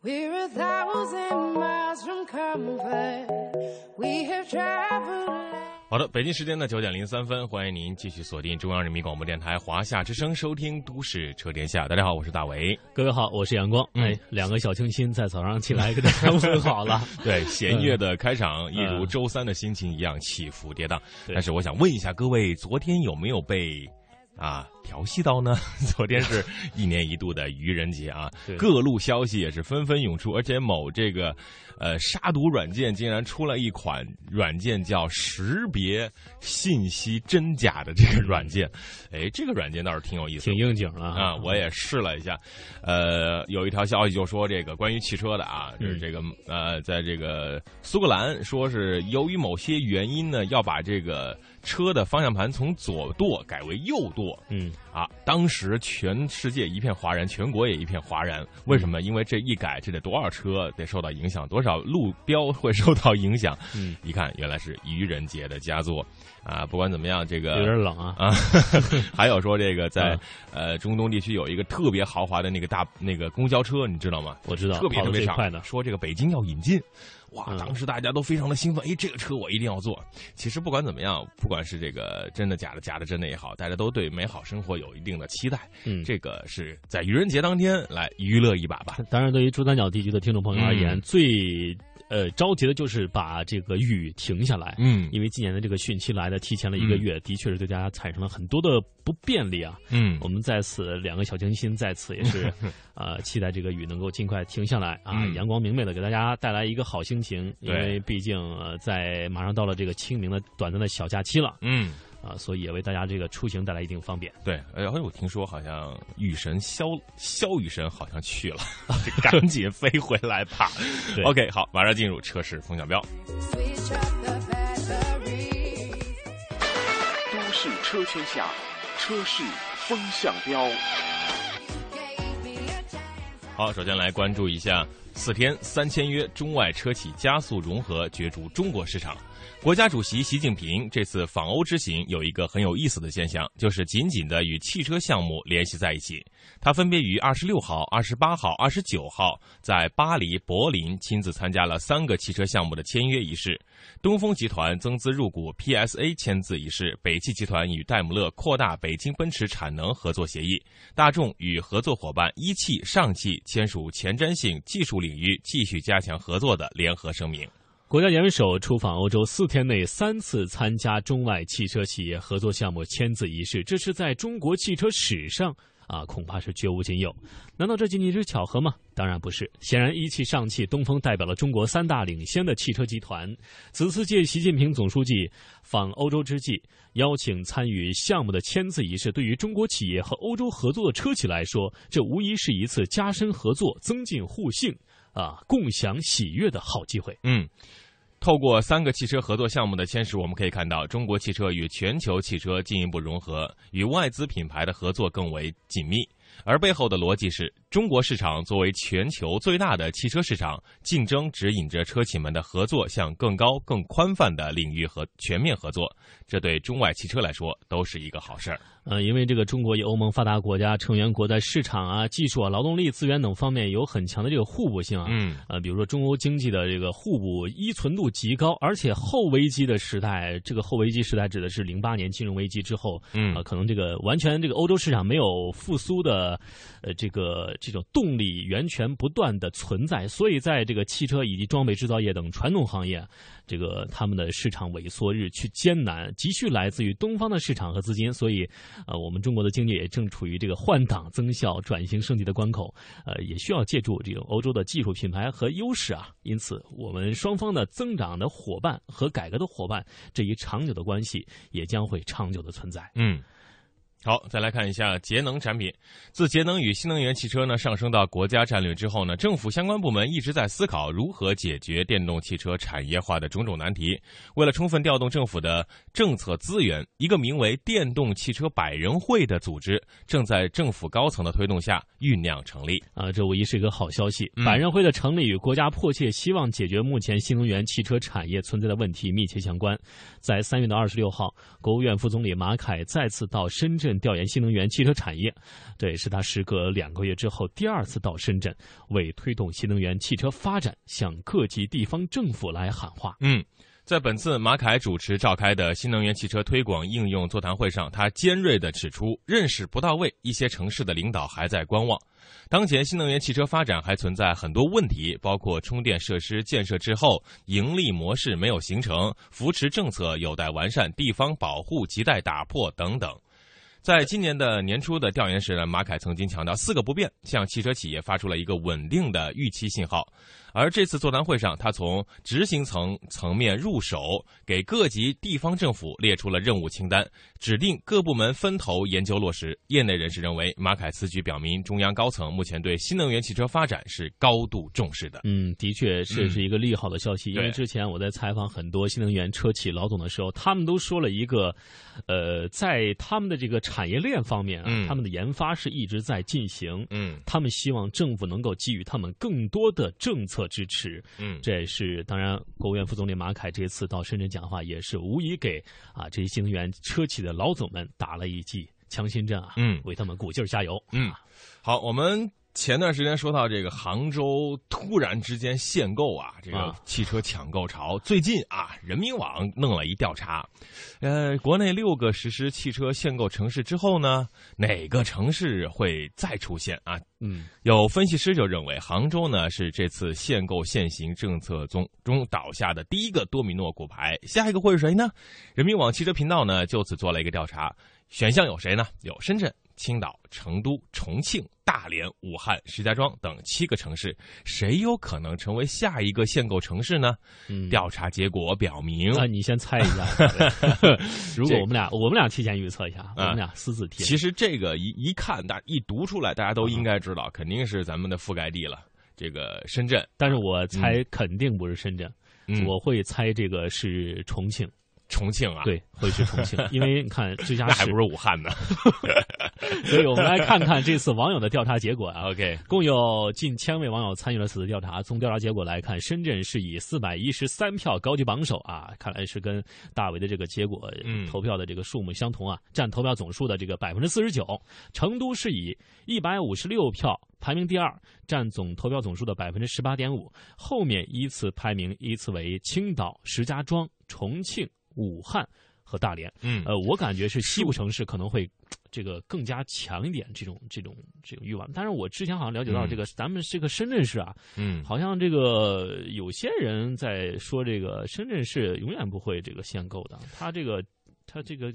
We're a thousand miles from comfort. We have traveled. 好的，北京时间的九点零三分，欢迎您继续锁定中央人民广播电台华夏之声，收听《都市车天下》。大家好，我是大伟。各位好，我是阳光。嗯哎，两个小清新在早上起来给大家问好了。对，弦乐的开场，一如周三的心情一样起伏跌宕。但是我想问一下各位，昨天有没有被啊调戏到呢？昨天是一年一度的愚人节啊对，各路消息也是纷纷涌出，而且某这个呃杀毒软件竟然出了一款软件叫识别信息真假的这个软件，哎，这个软件倒是挺有意思挺。应景了啊，我也试了一下，呃，有一条消息就说这个关于汽车的啊，嗯就是这个呃，在这个苏格兰说是由于某些原因呢，要把这个车的方向盘从左舵改为右舵嗯，啊。当时全世界一片哗然，全国也一片哗然。为什嗯么？因为这一改，这得多少车得受到影响，多少路标会受到影响。嗯，一看原来是愚人节的佳作啊！不管怎么样，这个有点冷啊。啊，还有说这个在嗯呃中东地区有一个特别豪华的那个大那个公交车，你知道吗？我知道，特别特别长，得最快的。说这个北京要引进。哇！嗯当时大家都非常的兴奋，哎，这个车我一定要坐。其实不管怎么样，不管是这个真的假的、假的真的也好，大家都对美好生活有一定的期待。嗯，这个是在愚人节当天来娱乐一把吧。当然，对于珠三角地区的听众朋友而言，嗯最呃着急的就是把这个雨停下来。嗯因为今年的这个汛期来的提前了一个月，的确是对大家产生了很多的不便利啊。嗯我们在此两个小清新在此也是，呃，期待这个雨能够尽快停下来啊，嗯阳光明媚的给大家带来一个好心情。因为毕竟呃，在马上到了这个清明的短暂的小假期了嗯，啊，所以也为大家这个出行带来一定方便。对。哎，我听说好像雨神萧萧雨神好像去了，赶紧飞回来吧。OK，好，马上进入车市风向标。都市车天下，车市风向标。好，首先来关注一下四天三签约中外车企加速融合，角逐中国市场。国家主席习近平这次访欧之行有一个很有意思的现象，就是紧紧的与汽车项目联系在一起。他分别于二十六号、二十八号、二十九号在巴黎、柏林亲自参加了三个汽车项目的签约仪式。东风集团增资入股 PSA 签字仪式，北汽集团与戴姆勒扩大北京奔驰产能合作协议，大众与合作伙伴一汽、上汽签署前瞻性技术领域继续加强合作的联合声明。国家元首出访欧洲四天内三次参加中外汽车企业合作项目签字仪式，这是在中国汽车史上啊，恐怕是绝无仅有。难道这仅仅是巧合吗？当然不是。显然，一汽、上汽、东风代表了中国三大领先的汽车集团。此次借习近平总书记访欧洲之际，邀请参与项目的签字仪式，对于中国企业和欧洲合作的车企来说，这无疑是一次加深合作、增进互信。啊，共享喜悦的好机会。嗯，透过三个汽车合作项目的签署，我们可以看到中国汽车与全球汽车进一步融合，与外资品牌的合作更为紧密。而背后的逻辑是中国市场作为全球最大的汽车市场，竞争指引着车企们的合作向更高、更宽泛的领域和全面合作。这对中外汽车来说都是一个好事儿。呃，因为这个中国与欧盟发达国家成员国在市场啊、技术啊、劳动力资源等方面有很强的这个互补性啊。嗯呃，比如说中欧经济的这个互补依存度极高，而且后危机的时代，这个后危机时代指的是零八年金融危机之后，嗯呃，可能这个完全这个欧洲市场没有复苏的，呃，呃这个这种动力源泉不断的存在，所以在这个汽车以及装备制造业等传统行业，这个他们的市场萎缩日趋艰难，急需来自于东方的市场和资金，所以，呃，我们中国的经济也正处于这个换挡增效、转型升级的关口，呃，也需要借助这种欧洲的技术品牌和优势啊。因此，我们双方的增长的伙伴和改革的伙伴这一长久的关系也将会长久的存在。嗯。好，再来看一下节能产品。自节能与新能源汽车呢上升到国家战略之后呢，政府相关部门一直在思考如何解决电动汽车产业化的种种难题。为了充分调动政府的政策资源，一个名为“电动汽车百人会”的组织正在政府高层的推动下酝酿成立。啊，这无疑是一个好消息。嗯百人会的成立与国家迫切希望解决目前新能源汽车产业存在的问题密切相关。在三月的二十六号，国务院副总理马凯再次到深圳圳调研新能源汽车产业，这也是他时隔两个月之后第二次到深圳，为推动新能源汽车发展向各级地方政府来喊话。嗯。在本次马凯主持召开的新能源汽车推广应用座谈会上，他尖锐地指出，认识不到位，一些城市的领导还在观望。当前新能源汽车发展还存在很多问题，包括充电设施建设之后盈利模式没有形成，扶持政策有待完善，地方保护亟待打破等等。在今年的年初的调研时呢，马凯曾经强调四个不变，向汽车企业发出了一个稳定的预期信号。而这次座谈会上，他从执行层层面入手，给各级地方政府列出了任务清单，指定各部门分头研究落实。业内人士认为，马凯此举表明中央高层目前对新能源汽车发展是高度重视的。嗯，的确这是一个利好的消息。因为之前我在采访很多新能源车企老总的时候，他们都说了一个，呃，在他们的这个产业链方面啊，他们的研发是一直在进行。嗯，他们希望政府能够给予他们更多的政策。支持，嗯，这也是当然。国务院副总理马凯这次到深圳讲话，也是无疑给啊这些新能源车企的老总们打了一剂强心针啊，嗯，为他们鼓劲儿加油。嗯，好，我们。前段时间说到这个杭州突然之间限购啊，这个汽车抢购潮。最近啊，人民网弄了一调查，呃，国内六个实施汽车限购城市之后呢，哪个城市会再出现啊？嗯，有分析师就认为，杭州呢是这次限购限行政策中中倒下的第一个多米诺骨牌。下一个会是谁呢？人民网汽车频道呢就此做了一个调查，选项有谁呢？有深圳。青岛、成都、重庆、大连、武汉、石家庄等七个城市，谁有可能成为下一个限购城市呢？调查结果表明，那你先猜一下。如果我们俩，我们俩提前预测一下，我们俩私自提。其实这个一一看，大一读出来，大家都应该知道，肯定是咱们的覆盖地了。这个深圳，但是我猜肯定不是深圳，我会猜这个是重庆。重庆啊，对，会去重庆，因为你看直辖市还不是武汉呢，所以我们来看看这次网友的调查结果啊。OK，共有近千位网友参与了此次调查。从调查结果来看，深圳是以四百一十三票高居榜首啊，看来是跟大伟的这个结果嗯投票的这个数目相同啊，占投票总数的这个百分之四十九。成都是以一百五十六票排名第二，占总投票总数的百分之十八点五。后面依次排名依次为青岛、石家庄、重庆。武汉和大连，嗯，呃，我感觉是西部城市可能会这个更加强一点，这种这种这种欲望。但是我之前好像了解到，这个咱们这个深圳市啊，嗯，好像这个有些人在说，这个深圳市永远不会这个限购的。他这个他这个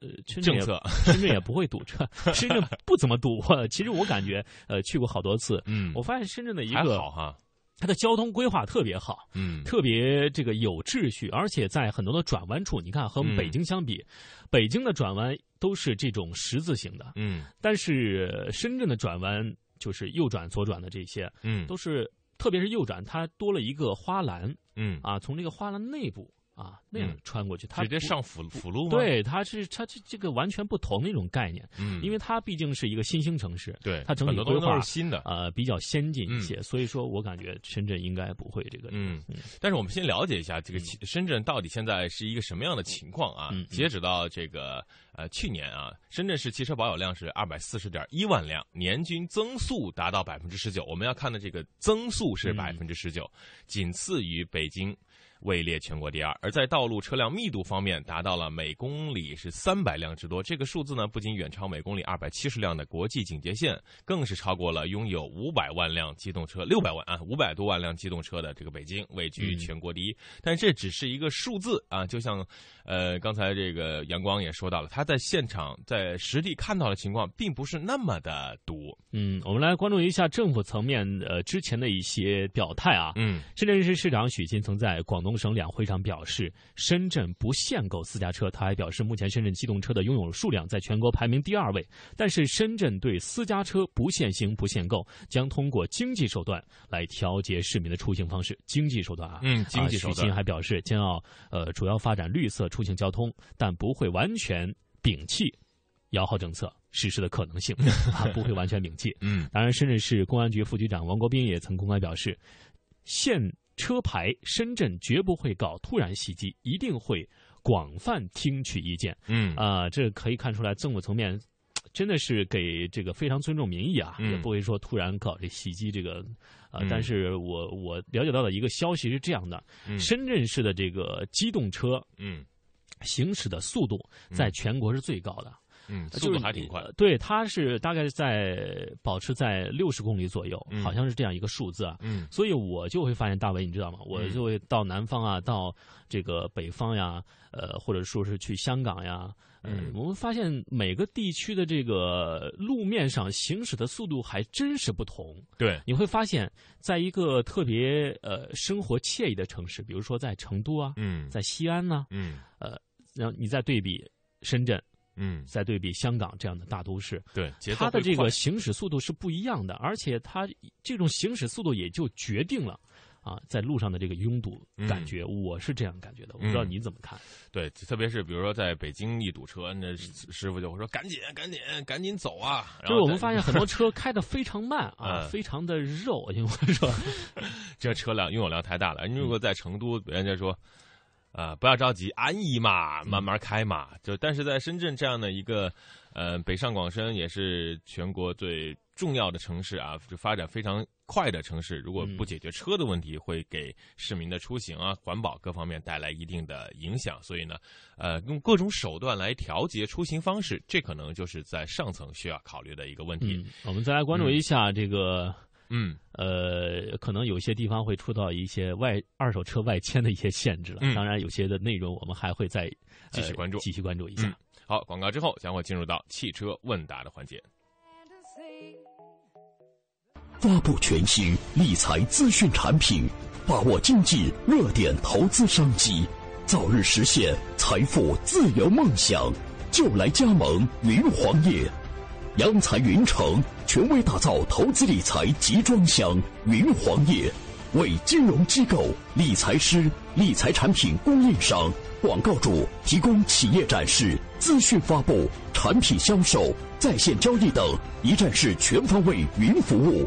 呃政策，深圳也不会堵车，深圳不怎么堵。其实我感觉，呃，去过好多次，嗯，我发现深圳的一个好哈。它的交通规划特别好，嗯，特别这个有秩序，而且在很多的转弯处，你看和北京相比，北京的转弯都是这种十字形的，嗯，但是深圳的转弯就是右转左转的这些，嗯，都是特别是右转，它多了一个花篮，嗯。啊，从这个花篮内部。啊，那样穿过去，它直接上辅辅路吗？对，它是它这这个完全不同的一种概念。嗯，因为它毕竟是一个新兴城市，对，它整体规划是新的，呃，比较先进一些。所以说我感觉深圳应该不会这个。嗯，但是我们先了解一下这个深圳到底现在是一个什么样的情况啊？截止到这个呃去年啊，深圳市汽车保有量是二百四十点一万辆，年均增速达到百分之十九。我们要看的这个增速是百分之十九，仅次于北京。位列全国第二，而在道路车辆密度方面，达到了每公里是三百辆之多。这个数字呢，不仅远超每公里二百七十辆的国际警戒线，更是超过了拥有五百万辆机动车、六百万啊五百多万辆机动车的这个北京，位居全国第一。但这只是一个数字啊，就像呃刚才这个阳光也说到了，他在现场在实地看到的情况，并不是那么的毒。嗯，我们来关注一下政府层面呃之前的一些表态啊。嗯，深圳市市长许昕曾在广东。省两会上表示，深圳不限购私家车。他还表示，目前深圳机动车的拥有数量在全国排名第二位，但是深圳对私家车不限行、不限购，将通过经济手段来调节市民的出行方式。经济手段啊，嗯，经济手段。许昕还表示，将要呃主要发展绿色出行交通，但不会完全摒弃摇号政策实施的可能性 啊，不会完全摒弃。嗯，当然，深圳市公安局副局长王国斌也曾公开表示，现。车牌，深圳绝不会搞突然袭击，一定会广泛听取意见。嗯啊，这可以看出来，政府层面真的是给这个非常尊重民意啊，嗯也不会说突然搞这袭击这个。呃嗯，但是我我了解到的一个消息是这样的：嗯深圳市的这个机动车嗯行驶的速度在全国是最高的。嗯，就是速度还挺快呃。对，它是大概在保持在六十公里左右，嗯好像是这样一个数字啊。嗯所以我就会发现，大伟，你知道吗？我就会到南方啊，到这个北方呀，呃，或者说是去香港呀，呃嗯，我们发现每个地区的这个路面上行驶的速度还真是不同。对，你会发现，在一个特别呃生活惬意的城市，比如说在成都啊，嗯。在西安呢、嗯。呃然后你再对比深圳，嗯，再对比香港这样的大都市，对，它的这个行驶速度是不一样的，而且它这种行驶速度也就决定了啊，在路上的这个拥堵感觉，我是这样感觉的，我不知道嗯你怎么看？对，特别是比如说在北京一堵车，那师师傅就会说赶紧赶紧赶紧走啊！然就是我们发现很多车开的非常慢啊，嗯非常的肉，因为说，这车辆拥有量太大了。你如果在成都，人家说，啊、不要着急，安逸嘛，慢慢开嘛。就但是在深圳这样的一个，呃，北上广深也是全国最重要的城市啊，就发展非常快的城市。如果不解决车的问题，会给市民的出行啊、环保各方面带来一定的影响。所以呢，呃，用各种手段来调节出行方式，这可能就是在上层需要考虑的一个问题。嗯，我们再来关注一下这个。嗯呃，可能有些地方会出到一些外二手车外迁的一些限制了。嗯当然，有些的内容我们还会再继续关注呃继续关注一下。嗯好，广告之后将会进入到汽车问答的环节。发布全新理财资讯产品，把握经济热点投资商机，早日实现财富自由梦想，就来加盟云黄业。央财云城权威打造投资理财集装箱云黄业，为金融机构、理财师、理财产品供应商、广告主提供企业展示、资讯发布、产品销售、在线交易等一站式全方位云服务。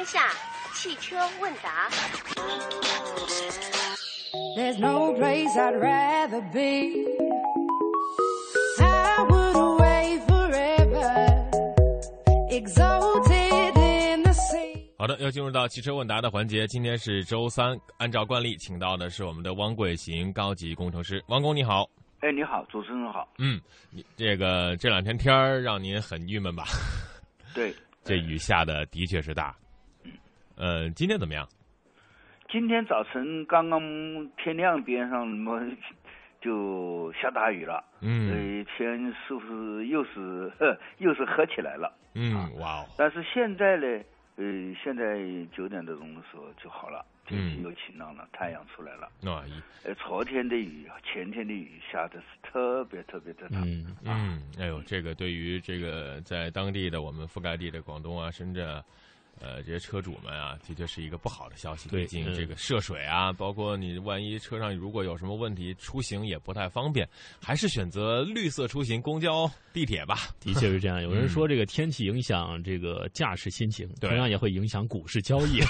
天下汽车问答，There's no place I'd rather be. I would away forever, exalted in the sea. 好的，要进入到汽车问答的环节。今天是周三，按照惯例，请到的是我们的汪贵行高级工程师。汪工你好，哎，你好，主持人好。嗯，你这个这两天天儿让您很郁闷吧？对，这雨下的的确是大。呃，今天怎么样？今天早晨刚刚天亮边上么 就下大雨了，嗯呃，天是不是又是呵又是黑起来了？嗯，哇哦，但是现在呢，呃，现在九点多钟的时候就好了，天气嗯又晴朗了，太阳出来了。那一呃，昨天的雨，前天的雨下的是特别特别的大。嗯，嗯，哎呦，这个对于这个在当地的我们覆盖地的广东啊、深圳啊，呃，这些车主们啊，的确是一个不好的消息。对毕竟嗯这个涉水啊，包括你万一车上如果有什么问题，出行也不太方便，还是选择绿色出行，公交、地铁吧。的确是这样。有人说这个天气影响这个驾驶心情，对同样也会影响股市交易。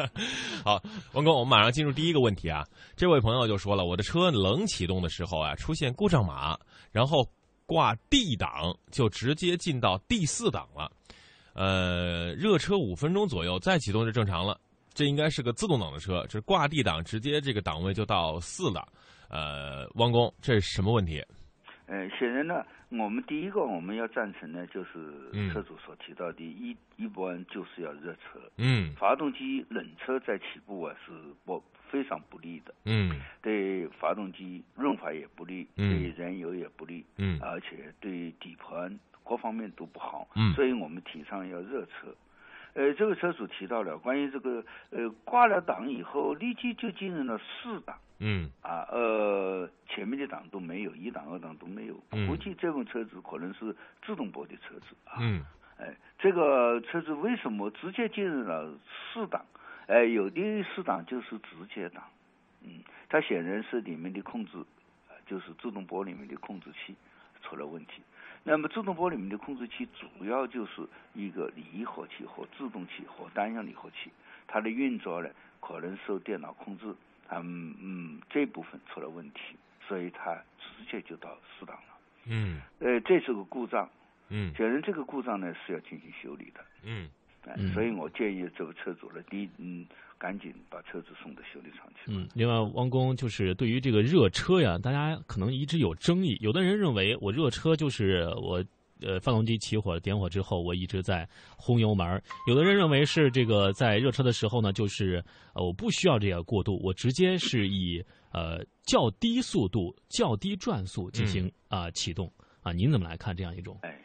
好，王哥，我们马上进入第一个问题啊。这位朋友就说了，我的车冷启动的时候啊，出现故障码，然后挂 D 档，就直接进到第四档了。呃，热车五分钟左右再启动就正常了。这应该是个自动挡的车，这挂 D 档，直接这个档位就到四了。呃，汪工，这是什么问题？呃，显然呢，我们第一个我们要赞成呢，就是嗯车主所提到的，一一般就是要热车。嗯发动机冷车在起步啊是不非常不利的，嗯对发动机润滑也不利，嗯对燃油也不利，嗯而且对底盘各方面都不好。嗯所以我们提倡要热车。呃，这个车主提到了关于这个呃挂了档以后立即就进入了四档。嗯啊，呃，前面的档都没有，一档、二档都没有，嗯估计这种车子可能是自动波的车子啊。嗯哎，这个车子为什么直接进入了四档？哎，有的四档就是直接档，嗯，它显然是里面的控制，呃就是自动波里面的控制器出了问题。那么自动波里面的控制器主要就是一个离合器和制动器和单向离合器，它的运作呢可能受电脑控制，嗯嗯这部分出了问题，所以它直接就到四档了。嗯呃，这是个故障，嗯显然这个故障呢是要进行修理的。嗯所以我建议这个车主呢，第一，嗯，赶紧把车子送到修理厂去。嗯，另外，汪工就是对于这个热车呀，大家可能一直有争议。有的人认为我热车就是我呃发动机起火点火之后，我一直在轰油门儿；有的人认为是这个在热车的时候呢，就是呃我不需要这个过渡，我直接是以呃较低速度、较低转速进行啊、启动啊。您怎么来看这样一种？哎，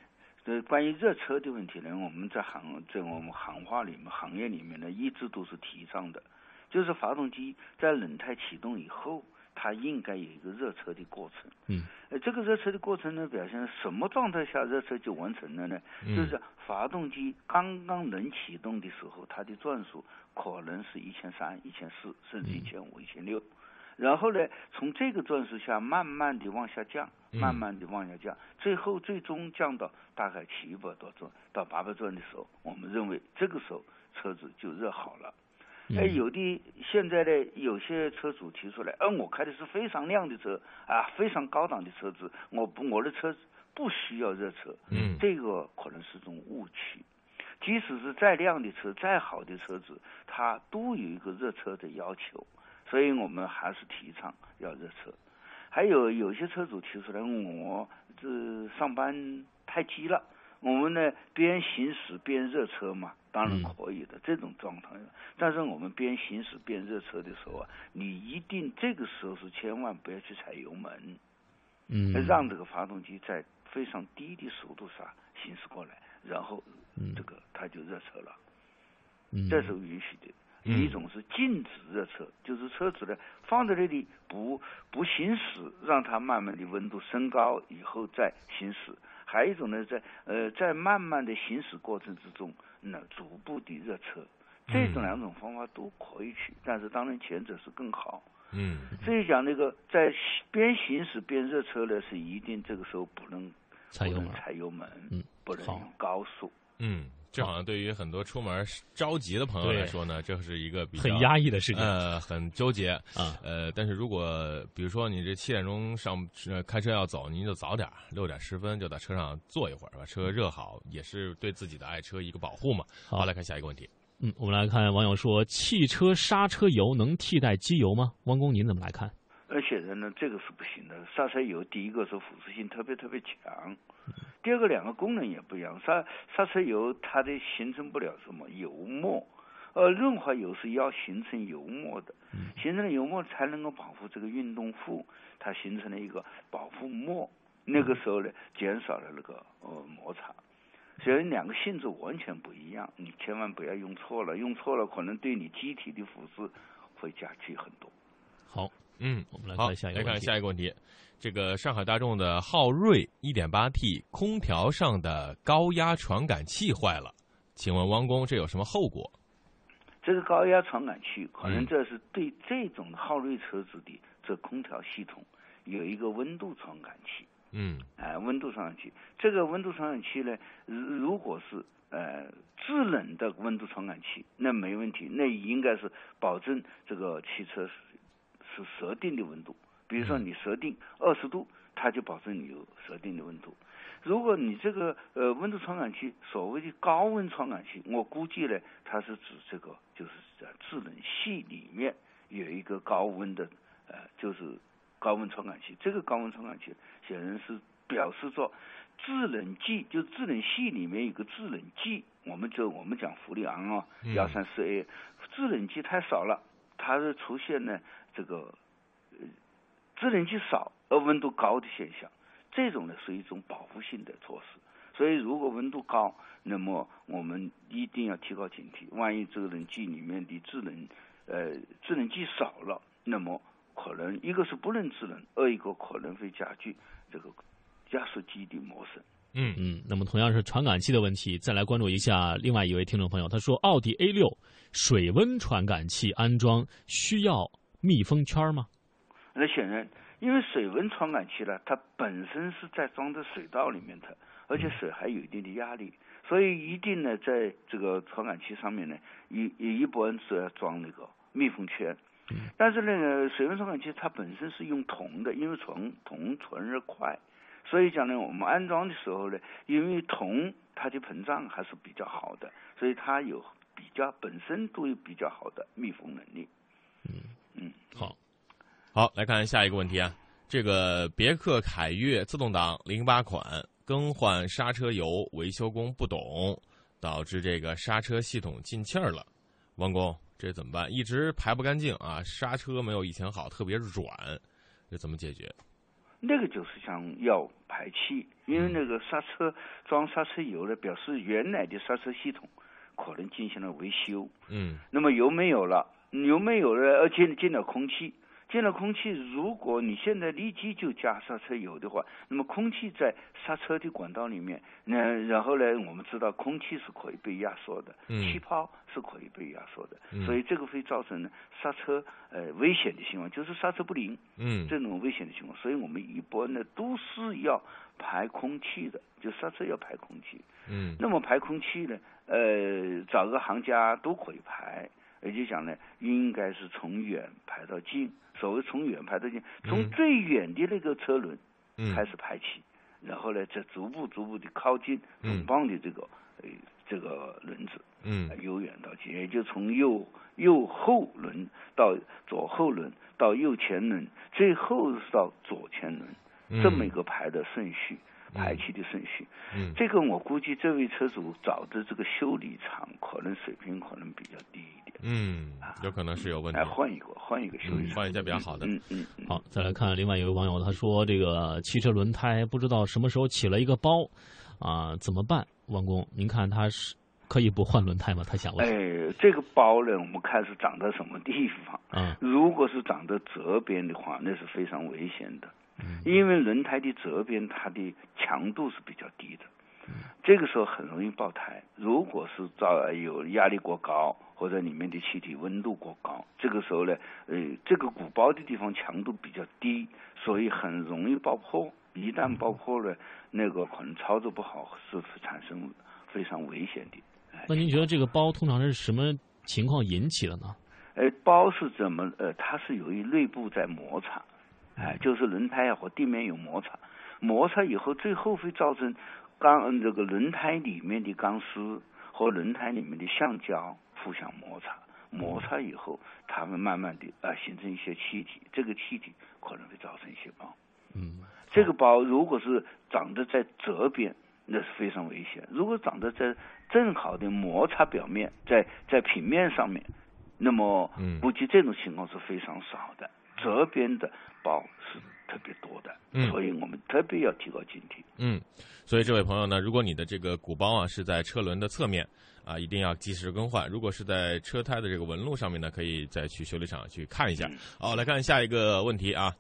这关于热车的问题呢，我们在行在我们行话里面、行业里面呢，一直都是提倡的，就是发动机在冷态启动以后，它应该有一个热车的过程。嗯，呃，这个热车的过程呢，表现什么状态下热车就完成了呢？嗯就是发动机刚刚能启动的时候，它的转速可能是一千三、一千四，甚至一千五、一千六。然后呢，从这个转速下慢慢的往下降，嗯慢慢的往下降，最后最终降到大概七百多转到八百转的时候，我们认为这个时候车子就热好了。哎，有的现在呢，有些车主提出来，嗯、我开的是非常亮的车啊，非常高档的车子，我不我的车子不需要热车，嗯这个可能是种误区。即使是再亮的车、再好的车子，它都有一个热车的要求，所以我们还是提倡要热车。还有有些车主提出来，我这上班太急了，我们呢边行驶边热车嘛，当然可以的、这种状态。但是我们边行驶边热车的时候啊，你一定这个时候是千万不要去踩油门，嗯，让这个发动机在非常低的速度上行驶过来，然后这个它就热车了。嗯这是允许的。嗯一种是禁止热车，就是车子呢放在那里不不行驶，让它慢慢的温度升高以后再行驶。还有一种呢，在呃在慢慢的行驶过程之中，那逐步的热车。这种两种方法都可以去，但是当然前者是更好。嗯所以讲那个在边行驶边热车呢，是一定这个时候不能不能踩油门踩油门，嗯不能用高速。嗯，这好像对于很多出门着急的朋友来说呢，这是一个比较很压抑的事情呃，很纠结啊呃，但是如果比如说你这七点钟上呃开车要走，您就早点儿，六点十分就在车上坐一会儿，把车热好，也是对自己的爱车一个保护嘛。好好，来看下一个问题。嗯，我们来看网友说，汽车刹车油能替代机油吗？汪工，您怎么来看？而显然呢，这个是不行的。刹车油第一个是腐蚀性特别特别强，第二个两个功能也不一样。刹刹车油它的形成不了什么油墨，呃，润滑油是要形成油墨的，形成了油墨才能够保护这个运动副，它形成了一个保护膜。那个时候呢，减少了那个呃摩擦。所以两个性质完全不一样，你千万不要用错了，用错了可能对你机体的腐蚀会加剧很多。好，嗯，我们来，看下一个来看问题下一个问题。这个上海大众的昊锐 1.8T 空调上的高压传感器坏了，请问汪工这有什么后果？这个高压传感器可能嗯这是对这种昊锐车子的这空调系统有一个温度传感器，嗯哎、温度传感器。这个温度传感器呢，如如果是呃制冷的温度传感器，那没问题，那应该是保证这个汽车是是设定的温度。比如说你设定二十度，它就保证你有设定的温度。如果你这个呃温度传感器，所谓的高温传感器，我估计呢，它是指这个就是在制冷系里面有一个高温的呃，就是高温传感器。这个高温传感器显然是表示着制冷剂，就制冷系里面有个制冷剂。我们就我们讲氟利昂啊，嗯幺三四 A，制冷剂太少了，它是出现呢这个呃制冷剂少而温度高的现象。这种呢是一种保护性的措施，所以如果温度高，那么我们一定要提高警惕，万一这个冷剂里面的制冷，呃，制冷剂少了，那么可能一个是不能制冷，二一个可能会加剧这个压缩机的磨损。嗯嗯，那么同样是传感器的问题，再来关注一下另外一位听众朋友，他说奥迪 A 六水温传感器安装需要密封圈吗？那显然，因为水温传感器呢，它本身是在装在水道里面的，而且水还有一定的压力，所以一定呢，在这个传感器上面呢，一一般是要装那个密封圈。但是那个水温传感器它本身是用铜的，因为铜铜存热快。所以讲呢，我们安装的时候呢，因为铜它的膨胀还是比较好的，所以它有比较本身都有比较好的密封能力。嗯好，好，来看下一个问题啊，这个别克凯越自动挡零八款更换刹车油，维修工不懂，导致这个刹车系统进气儿了。王工，这怎么办？一直排不干净啊，刹车没有以前好，特别软，这怎么解决？那个就是想要排气，因为那个刹车装刹车油呢，表示原来的刹车系统可能进行了维修。嗯那么油没有了，油没有了，而且进了空气，进了空气，如果你现在立即就加刹车油的话，那么空气在刹车的管道里面，那然后呢，我们知道空气是可以被压缩的，嗯气泡是可以被压缩的，嗯所以这个会造成呢刹车呃危险的情况，就是刹车不灵。嗯这种危险的情况，所以我们一般呢都是要排空气的，就刹车要排空气。嗯那么排空气呢，呃，找个行家都可以排，也就讲呢，应该是从远排到近。所谓从远排到近，从嗯最远的那个车轮嗯开始排起，然后呢，再逐步逐步的靠近嗯总泵的这个呃这个轮子，嗯呃由远到近，也就从右右后轮到左后轮到右前轮，最后是到左前轮，嗯这么一个排的顺序，排气的顺序。嗯这个我估计这位车主找的这个修理厂可能水平可能比较低一点，嗯，有可能是有问题来，。换一个换一个修理厂，嗯换一家比较好的嗯嗯嗯。好，再来看另外一位网友，他说这个汽车轮胎不知道什么时候起了一个包，啊，怎么办？王工，您看他是可以不换轮胎吗？他想问。哎，这个包呢，我们看是长在什么地方。嗯如果是长在侧边的话，那是非常危险的，嗯因为轮胎的侧边它的强度是比较低的，这个时候很容易爆胎。如果是造有压力过高，或者里面的气体温度过高，这个时候呢，呃，这个鼓包的地方强度比较低，所以很容易爆破。一旦爆破了，那个可能操作不好是会产生非常危险的。哎那您觉得这个包通常是什么情况引起的呢？呃，包是怎么？呃，它是由于内部在摩擦，哎、就是轮胎啊和地面有摩擦，摩擦以后，最后会造成钢嗯这个轮胎里面的钢丝和轮胎里面的橡胶互相摩擦，摩擦以后，它们慢慢的啊、形成一些气体，这个气体可能会造成一些包。嗯这个包如果是长得在侧边，那是非常危险；如果长得在正好的摩擦表面，在在平面上面，那么嗯估计这种情况是非常少的。侧边的包是特别多的，嗯所以我们特别要提高警惕。嗯，所以这位朋友呢，如果你的这个鼓包啊是在车轮的侧面啊，一定要及时更换；如果是在车胎的这个纹路上面呢，可以再去修理厂去看一下。嗯好，来看下一个问题啊，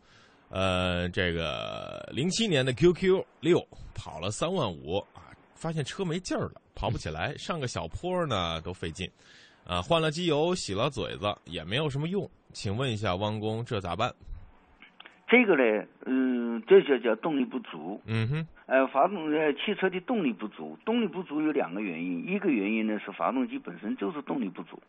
呃，这个零七年的 QQ 六跑了三万五啊，发现车没劲儿了，跑不起来，上个小坡呢都费劲，啊，换了机油，洗了嘴子也没有什么用，请问一下汪工，这咋办？这个呢，嗯，这就叫动力不足。嗯哼，呃，发动呃汽车的动力不足，动力不足有两个原因，一个原因呢是发动机本身就是动力不足，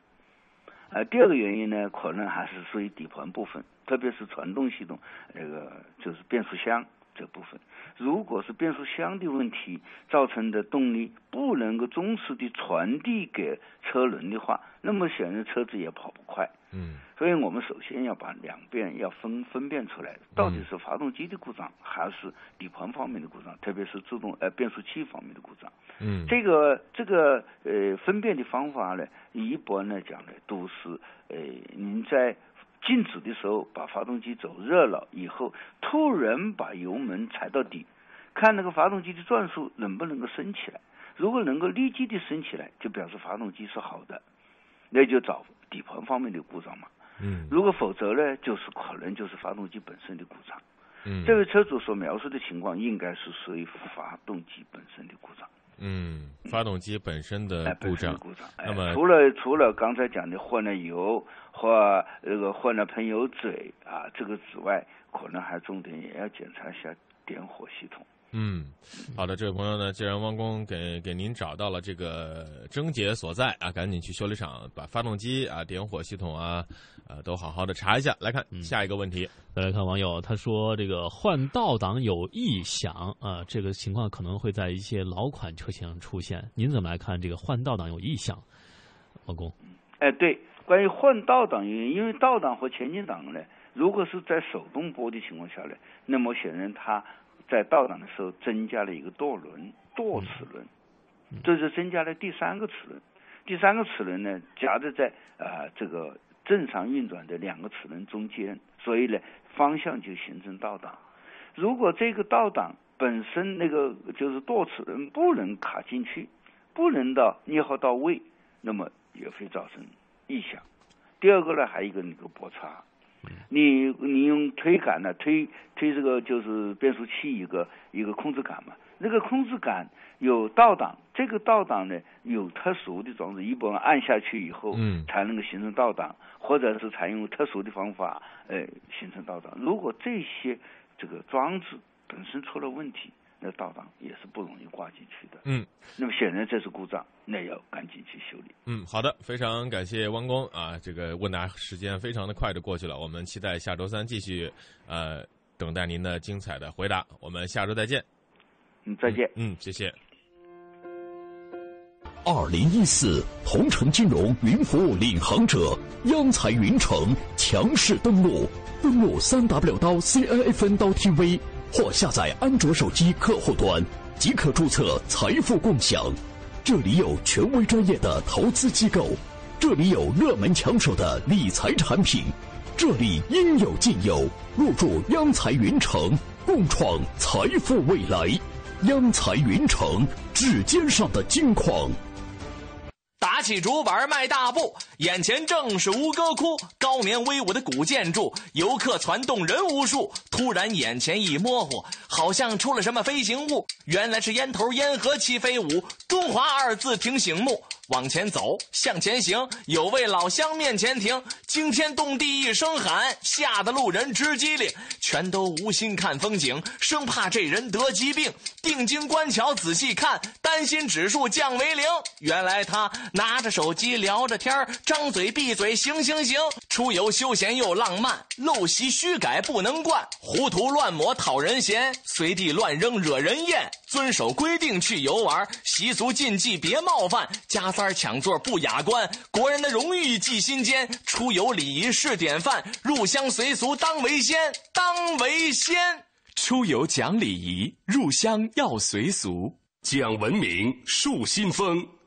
呃，第二个原因呢可能还是属于底盘部分，特别是传动系统，那个就是变速箱这部分。如果是变速箱的问题造成的动力不能够忠实的传递给车轮的话，那么显然车子也跑不快。嗯所以我们首先要把两边要分分辨出来，到底是发动机的故障还是底盘方面的故障，特别是自动呃变速器方面的故障。嗯，这个这个呃分辨的方法呢，一般来讲呢，都是呃您在静止的时候把发动机走热了以后，突然把油门踩到底，看那个发动机的转速能不能够升起来。如果能够立即的升起来，就表示发动机是好的，那就找底盘方面的故障嘛。嗯如果否则呢，就是可能就是发动机本身的故障。嗯这位车主所描述的情况，应该是属于发动机本身的故障。嗯，发动机本身的哎，故障。故障。哎那么除了除了刚才讲的换了油或这个换了喷油嘴啊，这个之外，可能还重点也要检查一下点火系统。嗯，好的，这位朋友呢，既然汪工给给您找到了这个症结所在啊，赶紧去修理厂把发动机啊、点火系统啊，呃，都好好的查一下。来看下一个问题，再来看网友，他说这个换倒档有异响啊，这个情况可能会在一些老款车型上出现。您怎么来看这个换倒档有异响？汪工，哎，对，关于换倒档原因，因为倒档和前进档呢，如果是在手动拨的情况下呢，那么显然它在倒档的时候增加了一个舵轮、舵齿轮，这是增加了第三个齿轮。第三个齿轮呢，夹着在啊、呃这个正常运转的两个齿轮中间，所以呢方向就形成倒档。如果这个倒档本身那个就是舵齿轮不能卡进去，不能到捏合到位，那么也会造成异响。第二个呢，还有一个那个波差，你你用推杆呢推推这个就是变速器一个一个控制杆嘛，那个控制杆有倒档，这个倒档呢有特殊的装置，一般按下去以后，嗯。才能够形成倒档，或者是采用特殊的方法，呃，形成倒档。如果这些这个装置本身出了问题，那倒档也是不容易挂进去的。嗯那么显然这是故障，那要赶紧去修理。嗯，好的，非常感谢汪工啊，这个问答时间非常的快就过去了，我们期待下周三继续呃等待您的精彩的回答，我们下周再见，嗯，再见。嗯，谢谢。二零一四同城金融云服务领航者央财云城强势登陆，登录三 w 刀 C N F N 刀 tv 或下载安卓手机客户端，即可注册财富共享。这里有权威专业的投资机构，这里有热门抢手的理财产品，这里应有尽有。入驻央财云城，共创财富未来。央财云城，指尖上的金矿。起竹板迈大步，眼前正是吴哥窟，高棉威武的古建筑，游客攒动人无数。突然眼前一模糊，好像出了什么飞行物，原来是烟头烟盒齐飞舞，中华二字挺醒目。往前走，向前行，有位老乡面前停，惊天动地一声喊，吓得路人直机灵，全都无心看风景，生怕这人得疾病。定睛观瞧，仔细看，担心指数降为零。原来他拿拿着手机聊着天儿张嘴闭嘴行行行。出游休闲又浪漫，陋习虚改不能惯，糊涂乱抹讨人嫌，随地乱扔惹人厌。遵守规定去游玩，习俗禁忌别冒犯，加塞抢座不雅观，国人的荣誉记心间。出游礼仪是典范，入乡随俗当为先，当为先。出游讲礼仪，入乡要随俗。讲文明树新风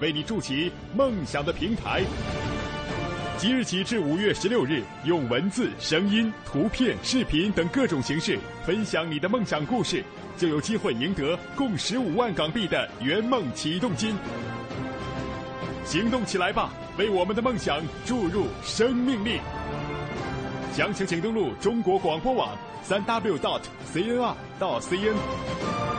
为你筑起梦想的平台。即日起至五月十六日，用文字、声音、图片、视频等各种形式分享你的梦想故事，就有机会赢得共十五万港币的圆梦启动金。行动起来吧，为我们的梦想注入生命力！详情请登录中国广播网三 w dot cnr 到 cn。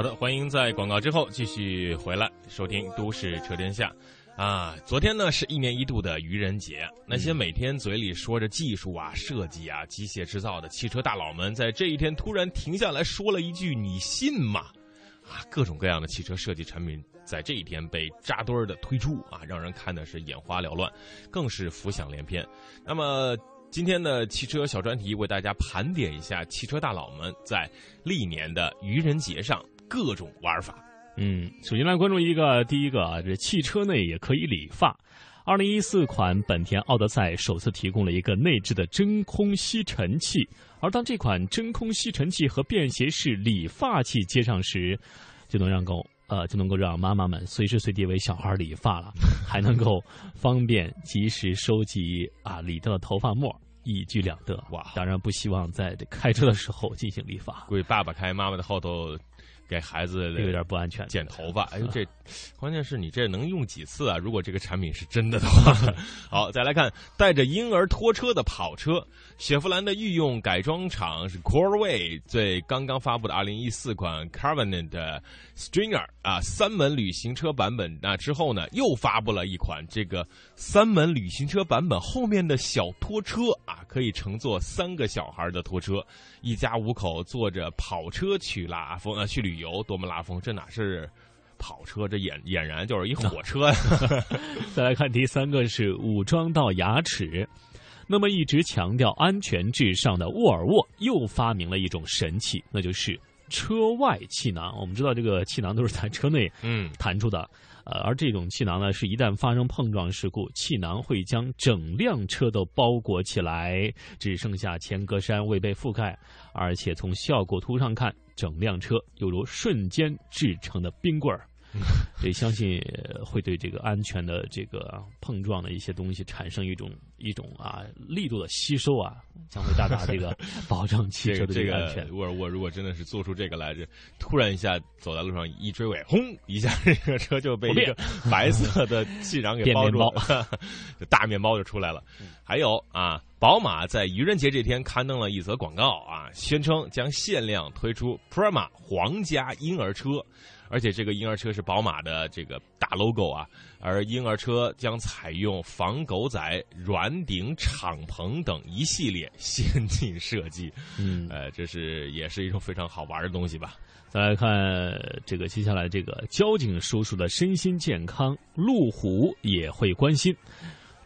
好的，欢迎在广告之后继续回来收听《都市车天下》。啊，昨天呢是一年一度的愚人节，那些每天嘴里说着技术啊、设计啊、机械制造的汽车大佬们，在这一天突然停下来说了一句：“你信吗？”啊，各种各样的汽车设计产品在这一天被扎堆儿的推出啊，让人看的是眼花缭乱，更是浮想联翩。那么。今天的汽车小专题为大家盘点一下汽车大佬们在历年的愚人节上各种玩法。嗯，首先来关注一个，第一个啊，这汽车内也可以理发。二零一四款本田奥德赛首次提供了一个内置的真空吸尘器，而当这款真空吸尘器和便携式理发器接上时，就能让够呃就能够让妈妈们随时随地为小孩理发了，还能够方便及时收集啊理掉的头发沫。一举两得哇！当然不希望在开车的时候进行理发，估计爸爸开，妈妈的后头。给孩子有点不安全，剪头发。哎，这关键是你这能用几次啊？如果这个产品是真的的话，好，再来看带着婴儿拖车的跑车。雪佛兰的御用改装厂是 Coreway，最刚刚发布的2014款 Covenant Stringer 啊三门旅行车版本那之后呢，又发布了一款这个三门旅行车版本后面的小拖车啊，可以乘坐三个小孩的拖车，一家五口坐着跑车去拉风啊去旅游，多么拉风！这哪是跑车，这俨俨然就是一火 车呀！再来看第三个是武装到牙齿。那么，一直强调安全至上的沃尔沃又发明了一种神器，那就是车外气囊。我们知道，这个气囊都是在车内嗯弹出的，呃，而这种气囊呢，是一旦发生碰撞事故，气囊会将整辆车都包裹起来，只剩下前格栅未被覆盖。而且从效果图上看，整辆车犹如瞬间制成的冰棍儿。所以相信会对这个安全的这个碰撞的一些东西产生一种一种啊力度的吸收啊，将会大大这个保证汽车的这个安全。沃尔沃如果真的是做出这个来，这突然一下走在路上一追尾，轰一下，这个车就被一个白色的气囊给包住了，大面包就出来了。还有啊，宝马在愚人节这天刊登了一则广告啊，宣称将限量推出 Prima 皇家婴儿车。而且这个婴儿车是宝马的这个大 logo 啊，而婴儿车将采用防狗仔、软顶敞篷等一系列先进设计。嗯，呃，这是也是一种非常好玩的东西吧。再来看这个接下来这个交警叔叔的身心健康，路虎也会关心。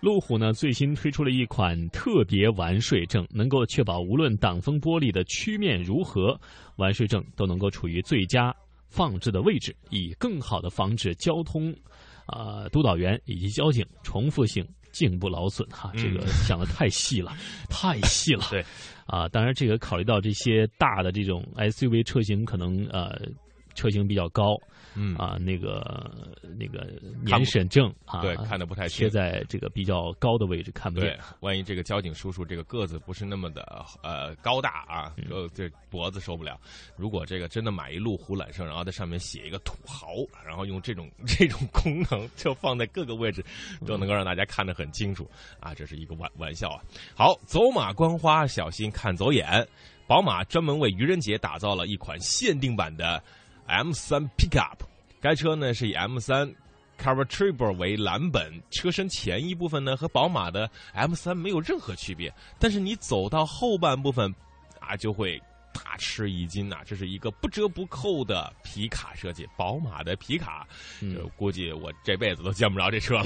路虎呢最新推出了一款特别完税证，能够确保无论挡风玻璃的曲面如何，完税证都能够处于最佳。放置的位置，以更好的防止交通，啊，督导员以及交警重复性颈部劳损哈，这个 想的太细了，太细了。对，啊，当然这个考虑到这些大的这种 SUV 车型可能呃车型比较高。嗯啊，那个那个年审证啊，对，看的不太贴在这个比较高的位置看不见。万一这个交警叔叔这个个子不是那么的呃高大啊，就这脖子受不了。如果这个真的买一路虎揽胜，然后在上面写一个土豪，然后用这种 这种功能就放在各个位置，都能够让大家看得很清楚啊，这是一个玩玩笑啊。好，走马观花，小心看走眼。宝马专门为愚人节打造了一款限定版的。M 三 Pickup，该车呢是以 M 三 c a r a t r i b l e 为蓝本，车身前一部分呢和宝马的 M 三没有任何区别，但是你走到后半部分，啊就会大吃一惊呐！这是一个不折不扣的皮卡设计，宝马的皮卡，就估计我这辈子都见不着这车了。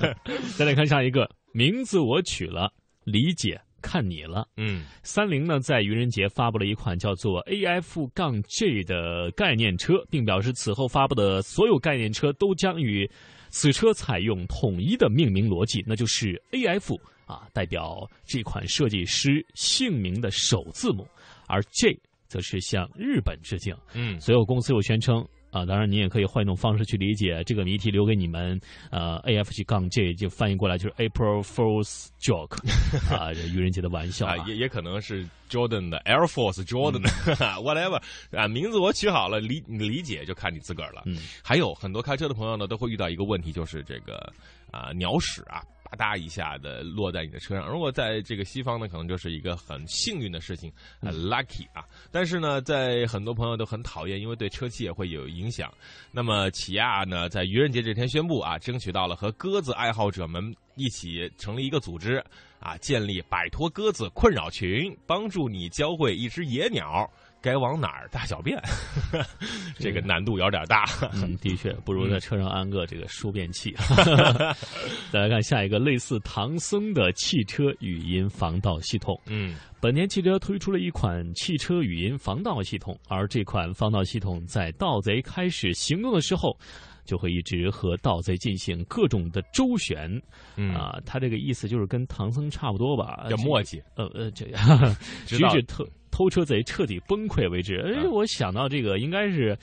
再来看下一个，名字我取了，理解。看你了，嗯，三菱呢在愚人节发布了一款叫做 A F 杠 J 的概念车，并表示此后发布的所有概念车都将与此车采用统一的命名逻辑，那就是 A F 啊，代表这款设计师姓名的首字母，而 J 则是向日本致敬。嗯，随后公司又宣称。啊，当然，你也可以换一种方式去理解这个谜题，留给你们。呃，A F G 杠 J 就翻译过来就是 April Fool's Joke，啊，愚人节的玩笑啊，也也可能是 Jordan 的 Air Force Jordan，whatever 啊，名字我取好了，理理解就看你自个儿了。嗯，还有很多开车的朋友呢，都会遇到一个问题，就是这个啊鸟屎啊。嗒一下的落在你的车上，如果在这个西方呢，可能就是一个很幸运的事情，很 lucky 啊。但是呢，在很多朋友都很讨厌，因为对车漆也会有影响。那么起亚呢，在愚人节这天宣布啊，争取到了和鸽子爱好者们一起成立一个组织啊，建立摆脱鸽子困扰群，帮助你教会一只野鸟该往哪儿大小便，这个难度有点大。嗯，的确，不如在车上安个这个输便器。再来看下一个，类似唐僧的汽车语音防盗系统。嗯，本田汽车推出了一款汽车语音防盗系统，而这款防盗系统在盗贼开始行动的时候。就会一直和盗贼进行各种的周旋，啊，他这个意思就是跟唐僧差不多吧，叫墨迹，呃呃，这样，直至偷偷车贼彻底崩溃为止。哎，我想到这个应该是，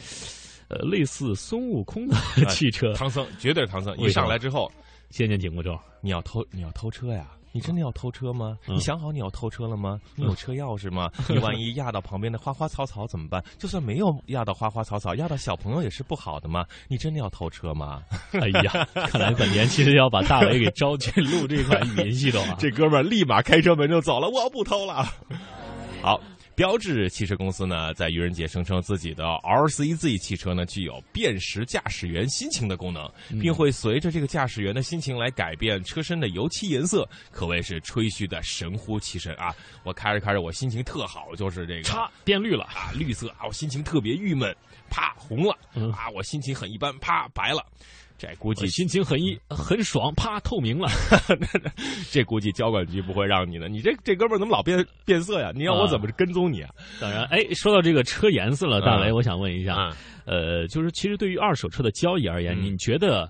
呃，类似孙悟空的 汽车，唐僧绝对是唐僧，一上来之后，先念紧箍咒，你要偷你要偷车呀。你真的要偷车吗？你想好你要偷车了吗？你有车钥匙吗？你万一压到旁边的花花草草怎么办？就算没有压到花花草草，压到小朋友也是不好的嘛？你真的要偷车吗？哎呀，看来本年其实要把大伟给招进录这款语音系统啊！这哥们儿立马开车门就走了，我不偷了。好。标致汽车公司呢，在愚人节声称自己的 RCZ 汽车呢具有辨识驾驶员心情的功能，并会随着这个驾驶员的心情来改变车身的油漆颜色，可谓是吹嘘的神乎其神啊！我开着开着，我心情特好，就是这个，啪变绿了啊，绿色啊，我心情特别郁闷，啪红了啊，我心情很一般，啪白了。这估计心情很一很爽，啪透明了。这估计交管局不会让你的。你这这哥们儿怎么老变变色呀？你让我怎么跟踪你啊？当然，哎，说到这个车颜色了，大雷，我想问一下，呃，就是其实对于二手车的交易而言，你觉得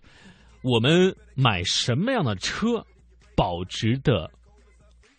我们买什么样的车保值的？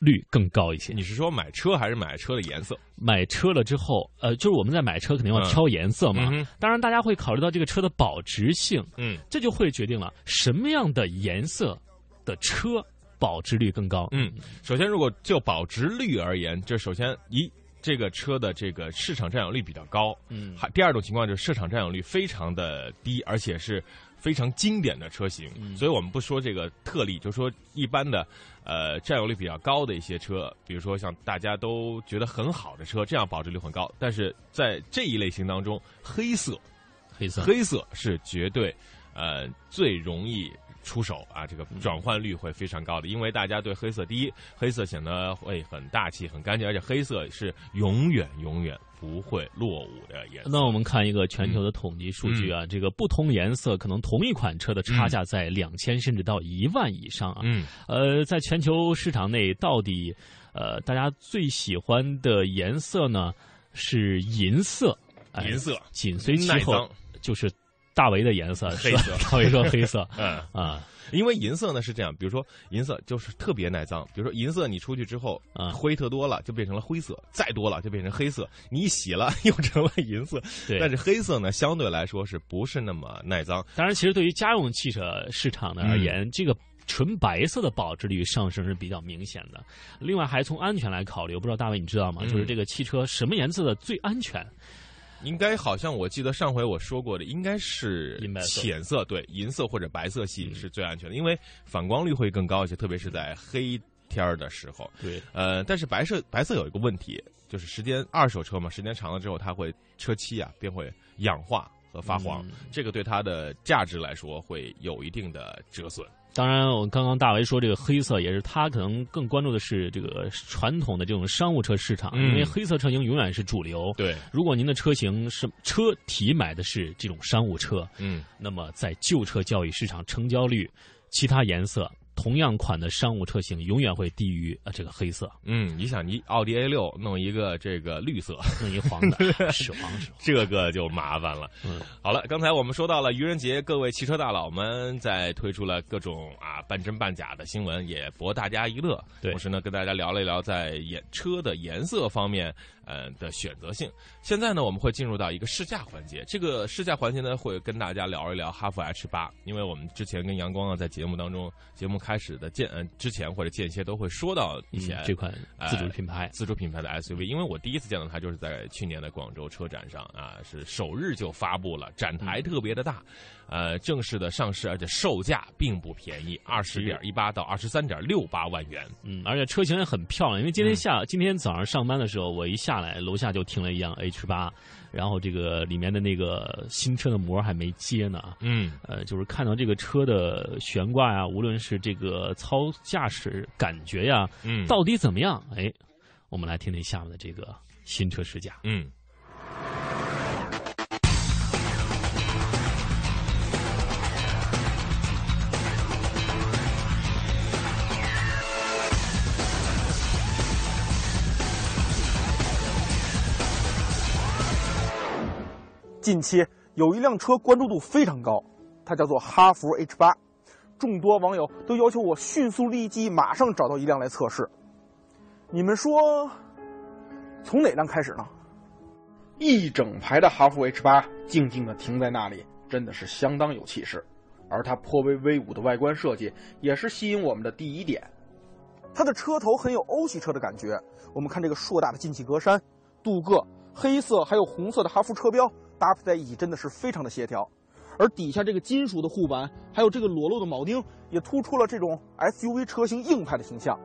率更高一些。你是说买车还是买车的颜色？买车了之后，呃，就是我们在买车肯定要挑颜色嘛。当然，大家会考虑到这个车的保值性。嗯，这就会决定了什么样的颜色的车保值率更高。嗯，首先，如果就保值率而言，就首先一这个车的这个市场占有率比较高。嗯，还第二种情况就是市场占有率非常的低，而且是非常经典的车型。所以我们不说这个特例，就说一般的。呃，占有率比较高的一些车，比如说像大家都觉得很好的车，这样保值率很高。但是在这一类型当中，黑色，黑色，黑色是绝对呃最容易出手啊，这个转换率会非常高的，因为大家对黑色，第一，黑色显得会很大气、很干净，而且黑色是永远永远。不会落伍的颜色。那我们看一个全球的统计数据啊，这个不同颜色可能同一款车的差价在两千甚至到一万以上啊。嗯，呃，在全球市场内，到底呃大家最喜欢的颜色呢是银色，银色紧随其后就是大为的颜色，黑色。大为说黑色，嗯啊。因为银色呢是这样，比如说银色就是特别耐脏，比如说银色你出去之后啊灰特多了就变成了灰色，再多了就变成黑色，你一洗了 又成了银色。对，但是黑色呢相对来说是不是那么耐脏？当然，其实对于家用汽车市场呢而言，这个纯白色的保值率上升是比较明显的。另外，还从安全来考虑，我不知道大卫你知道吗？就是这个汽车什么颜色的最安全？应该好像我记得上回我说过的，应该是浅色，对，银色或者白色系是最安全的，因为反光率会更高一些，特别是在黑天儿的时候。对，呃，但是白色白色有一个问题，就是时间二手车嘛，时间长了之后，它会车漆啊便会氧化和发黄，这个对它的价值来说会有一定的折损。当然，我刚刚大为说这个黑色也是他可能更关注的是这个传统的这种商务车市场，因为黑色车型永远是主流。对，如果您的车型是车体买的是这种商务车，嗯，那么在旧车交易市场成交率，其他颜色。同样款的商务车型永远会低于呃这个黑色。嗯，你想你奥迪 A 六弄一个这个绿色，弄一黄的，是黄这个就麻烦了。嗯，好了，刚才我们说到了愚人节，各位汽车大佬们在推出了各种啊半真半假的新闻，也博大家一乐。对，同时呢，跟大家聊了一聊在颜车的颜色方面。呃的选择性。现在呢，我们会进入到一个试驾环节。这个试驾环节呢，会跟大家聊一聊哈弗 H 八，因为我们之前跟阳光啊在节目当中，节目开始的间呃之前或者间歇都会说到一些这款自主品牌自主品牌的 SUV。因为我第一次见到它就是在去年的广州车展上啊，是首日就发布了，展台特别的大，呃，正式的上市，而且售价并不便宜，二十点一八到二十三点六八万元。嗯，而且车型也很漂亮。因为今天下今天早上上班的时候，我一下。来楼下就停了一辆 H 八，然后这个里面的那个新车的膜还没揭呢。嗯，呃，就是看到这个车的悬挂呀，无论是这个操驾驶感觉呀，嗯，到底怎么样？哎，我们来听听下面的这个新车试驾。嗯。近期有一辆车关注度非常高，它叫做哈弗 H 八，众多网友都要求我迅速立即马上找到一辆来测试。你们说，从哪辆开始呢？一整排的哈弗 H 八静静地停在那里，真的是相当有气势。而它颇为威武的外观设计，也是吸引我们的第一点。它的车头很有欧系车的感觉。我们看这个硕大的进气格栅，镀铬、黑色还有红色的哈弗车标搭配在一起，真的是非常的协调。而底下这个金属的护板，还有这个裸露的铆钉，也突出了这种 SUV 车型硬派的形象。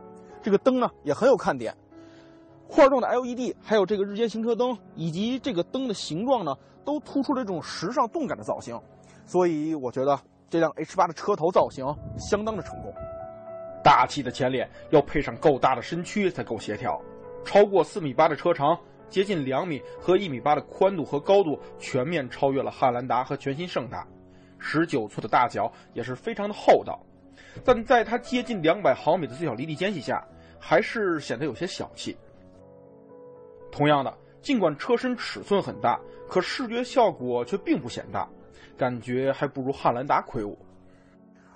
这个灯呢也很有看点，块状的 LED，还有这个日间行车灯，以及这个灯的形状呢，都突出了这种时尚动感的造型。所以我觉得这辆 H8 的车头造型相当的成功。大气的前脸要配上够大的身躯才够协调，超过四米八的车长，接近两米和一米八的宽度和高度，全面超越了汉兰达和全新胜达。十九寸的大脚也是非常的厚道，但在它接近两百毫米的最小离地间隙下，还是显得有些小气。同样的，尽管车身尺寸很大，可视觉效果却并不显大，感觉还不如汉兰达魁梧。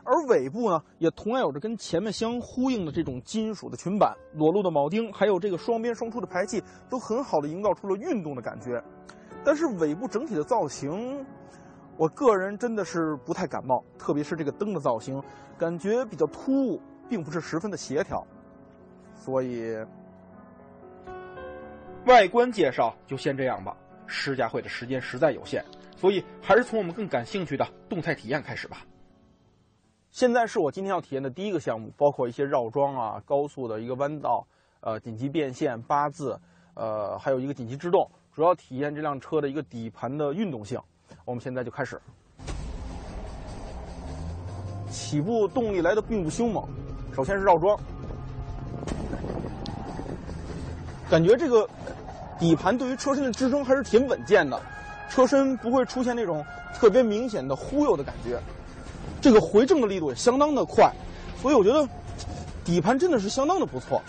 而尾部呢，也同样有着跟前面相呼应的这种金属的裙板、裸露的铆钉，还有这个双边双出的排气，都很好的营造出了运动的感觉。但是尾部整体的造型，我个人真的是不太感冒，特别是这个灯的造型，感觉比较突兀，并不是十分的协调。所以，外观介绍就先这样吧。试驾会的时间实在有限，所以还是从我们更感兴趣的动态体验开始吧。现在是我今天要体验的第一个项目，包括一些绕桩啊、高速的一个弯道、呃紧急变线、八字，呃还有一个紧急制动，主要体验这辆车的一个底盘的运动性。我们现在就开始。起步动力来的并不凶猛，首先是绕桩，感觉这个底盘对于车身的支撑还是挺稳健的，车身不会出现那种特别明显的忽悠的感觉。这个回正的力度也相当的快，所以我觉得底盘真的是相当的不错，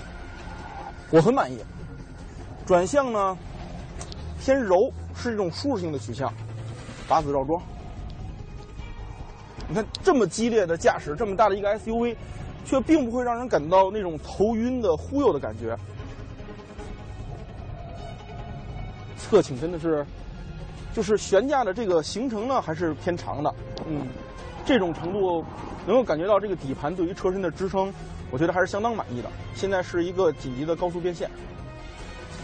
我很满意。转向呢偏柔，是一种舒适性的取向。八字绕桩，你看这么激烈的驾驶，这么大的一个 SUV，却并不会让人感到那种头晕的忽悠的感觉。侧倾真的是，就是悬架的这个行程呢还是偏长的，嗯。这种程度能够感觉到这个底盘对于车身的支撑，我觉得还是相当满意的。现在是一个紧急的高速变线，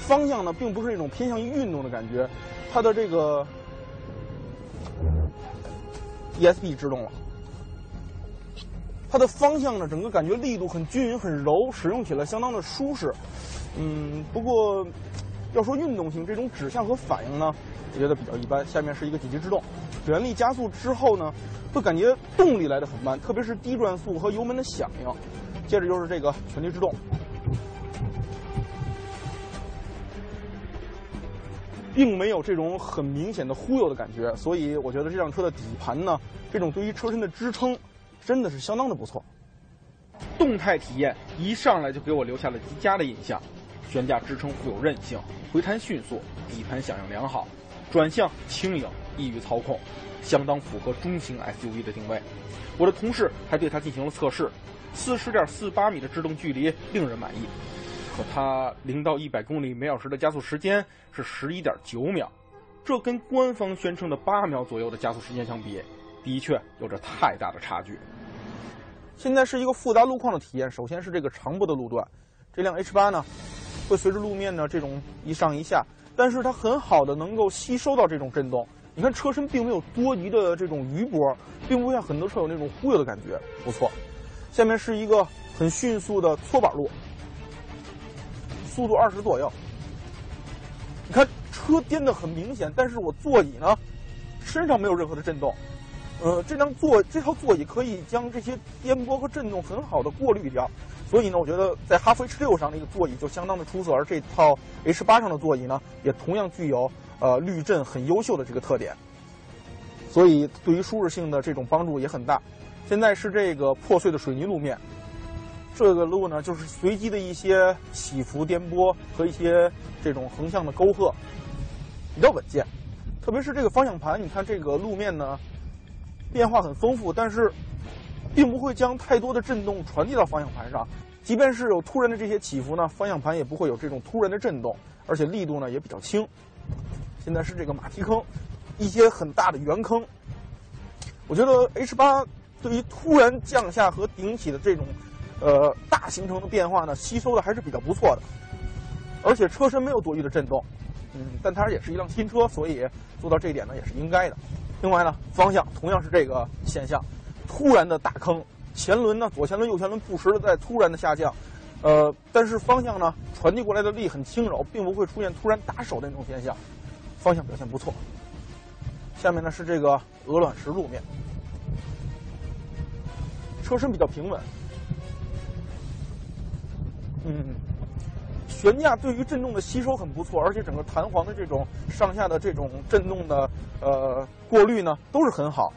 方向呢并不是一种偏向于运动的感觉，它的这个 ESP 制动了，它的方向呢整个感觉力度很均匀很柔，使用起来相当的舒适。嗯，不过要说运动性，这种指向和反应呢，我觉得比较一般。下面是一个紧急制动，原力加速之后呢。会感觉动力来的很慢，特别是低转速和油门的响应。接着就是这个全力制动，并没有这种很明显的忽悠的感觉，所以我觉得这辆车的底盘呢，这种对于车身的支撑真的是相当的不错。动态体验一上来就给我留下了极佳的印象，悬架支撑富有韧性，回弹迅速，底盘响应良好，转向轻盈，易于操控。相当符合中型 SUV 的定位。我的同事还对它进行了测试，四十点四八米的制动距离令人满意。可它零到一百公里每小时的加速时间是十一点九秒，这跟官方宣称的八秒左右的加速时间相比，的确有着太大的差距。现在是一个复杂路况的体验。首先是这个长坡的路段，这辆 H 八呢，会随着路面的这种一上一下，但是它很好的能够吸收到这种震动。你看车身并没有多余的这种余波，并不像很多车有那种忽悠的感觉，不错。下面是一个很迅速的搓板路，速度二十左右。你看车颠的很明显，但是我座椅呢，身上没有任何的震动。呃，这张座这套座椅可以将这些颠簸和震动很好的过滤掉，所以呢，我觉得在哈弗 H 六上那个座椅就相当的出色，而这套 H 八上的座椅呢，也同样具有。呃，滤震很优秀的这个特点，所以对于舒适性的这种帮助也很大。现在是这个破碎的水泥路面，这个路呢就是随机的一些起伏颠簸和一些这种横向的沟壑，比较稳健。特别是这个方向盘，你看这个路面呢变化很丰富，但是并不会将太多的震动传递到方向盘上。即便是有突然的这些起伏呢，方向盘也不会有这种突然的震动，而且力度呢也比较轻。现在是这个马蹄坑，一些很大的圆坑。我觉得 H 八对于突然降下和顶起的这种呃大行程的变化呢，吸收的还是比较不错的。而且车身没有多余的震动，嗯，但它也是一辆新车，所以做到这一点呢也是应该的。另外呢，方向同样是这个现象，突然的大坑，前轮呢左前轮右前轮不时的在突然的下降，呃，但是方向呢传递过来的力很轻柔，并不会出现突然打手的那种现象，方向表现不错。下面呢是这个鹅卵石路面，车身比较平稳，嗯。悬架对于震动的吸收很不错，而且整个弹簧的这种上下的这种震动的呃过滤呢都是很好。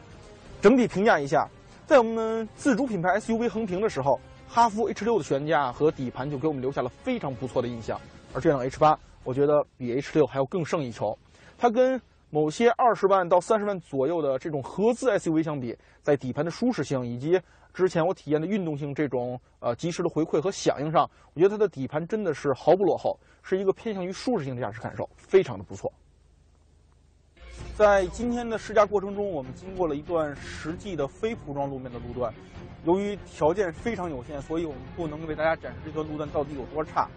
整体评价一下，在我们自主品牌 SUV 横屏的时候，哈弗 H 六的悬架和底盘就给我们留下了非常不错的印象。而这辆 H 八，我觉得比 H 六还要更胜一筹。它跟某些二十万到三十万左右的这种合资 SUV 相比，在底盘的舒适性以及之前我体验的运动性这种呃及时的回馈和响应上，我觉得它的底盘真的是毫不落后，是一个偏向于舒适性的驾驶感受，非常的不错。在今天的试驾过程中，我们经过了一段实际的非铺装路面的路段，由于条件非常有限，所以我们不能为大家展示这段路段到底有多差。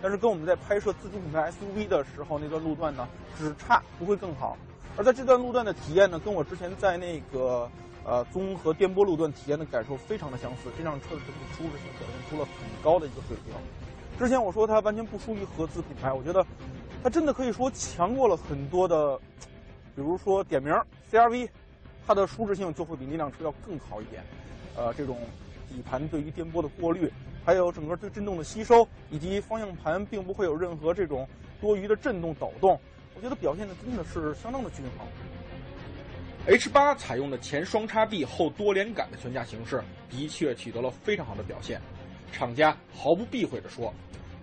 但是跟我们在拍摄自主品牌 SUV 的时候那段路段呢，只差不会更好。而在这段路段的体验呢，跟我之前在那个。呃，综合颠簸路段体验的感受非常的相似，这辆车的整体舒适性表现出了很高的一个水平。之前我说它完全不输于合资品牌，我觉得它真的可以说强过了很多的，比如说点名 CRV，它的舒适性就会比那辆车要更好一点。呃，这种底盘对于颠簸的过滤，还有整个对震动的吸收，以及方向盘并不会有任何这种多余的震动抖动，我觉得表现的真的是相当的均衡。H 八采用的前双叉臂后多连杆的悬架形式，的确取得了非常好的表现。厂家毫不避讳地说：“